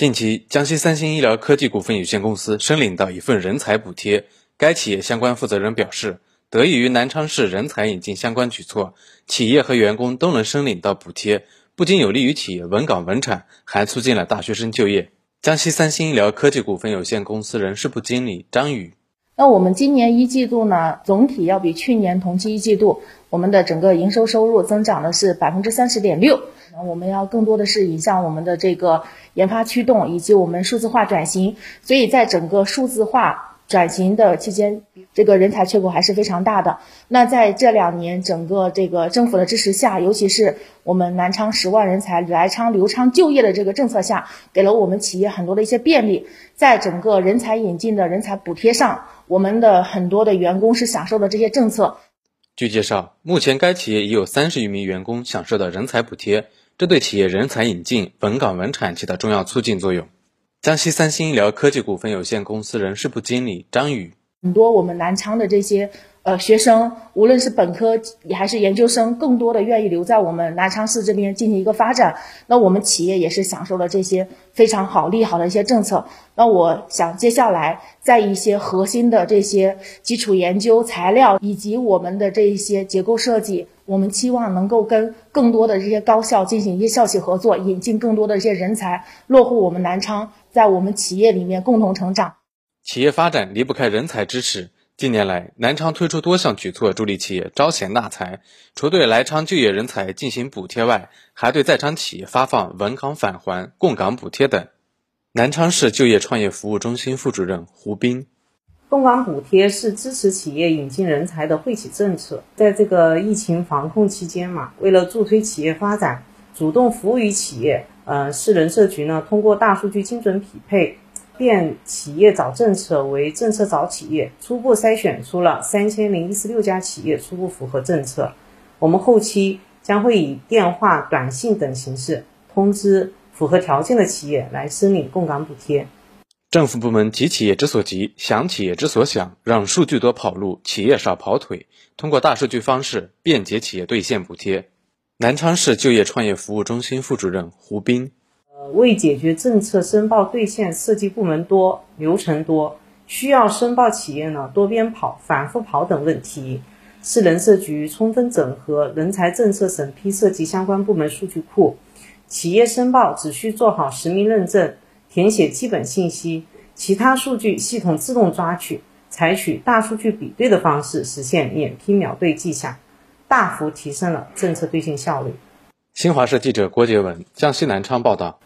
近期，江西三星医疗科技股份有限公司申领到一份人才补贴。该企业相关负责人表示，得益于南昌市人才引进相关举措，企业和员工都能申领到补贴，不仅有利于企业稳岗稳产，还促进了大学生就业。江西三星医疗科技股份有限公司人事部经理张宇：那我们今年一季度呢，总体要比去年同期一季度，我们的整个营收收入增长的是百分之三十点六。我们要更多的是引向我们的这个研发驱动，以及我们数字化转型。所以在整个数字化转型的期间，这个人才缺口还是非常大的。那在这两年整个这个政府的支持下，尤其是我们南昌十万人才来昌留昌就业的这个政策下，给了我们企业很多的一些便利。在整个人才引进的人才补贴上，我们的很多的员工是享受的这些政策。据介绍，目前该企业已有三十余名员工享受到人才补贴。这对企业人才引进、稳岗稳产起到重要促进作用。江西三星医疗科技股份有限公司人事部经理张宇：很多我们南昌的这些。呃，学生无论是本科还是研究生，更多的愿意留在我们南昌市这边进行一个发展。那我们企业也是享受了这些非常好利好的一些政策。那我想接下来在一些核心的这些基础研究材料以及我们的这一些结构设计，我们期望能够跟更多的这些高校进行一些校企合作，引进更多的这些人才落户我们南昌，在我们企业里面共同成长。企业发展离不开人才支持。近年来，南昌推出多项举措，助力企业招贤纳才。除对来昌就业人才进行补贴外，还对在昌企业发放稳岗返还、供岗补贴等。南昌市就业创业服务中心副主任胡斌：供岗补贴是支持企业引进人才的惠企政策。在这个疫情防控期间嘛，为了助推企业发展，主动服务于企业，呃，市人社局呢，通过大数据精准匹配。变企业找政策为政策找企业，初步筛选出了三千零一十六家企业初步符合政策。我们后期将会以电话、短信等形式通知符合条件的企业来申领供岗补贴。政府部门急企业之所急，想企业之所想，让数据多跑路，企业少跑腿。通过大数据方式便捷企业兑现补贴。南昌市就业创业服务中心副主任胡斌。为解决政策申报兑现涉及部门多、流程多，需要申报企业呢多边跑、反复跑等问题，市人社局充分整合人才政策审批涉及相关部门数据库，企业申报只需做好实名认证、填写基本信息，其他数据系统自动抓取，采取大数据比对的方式实现免批秒对绩效，大幅提升了政策兑现效率。新华社记者郭杰文，江西南昌报道。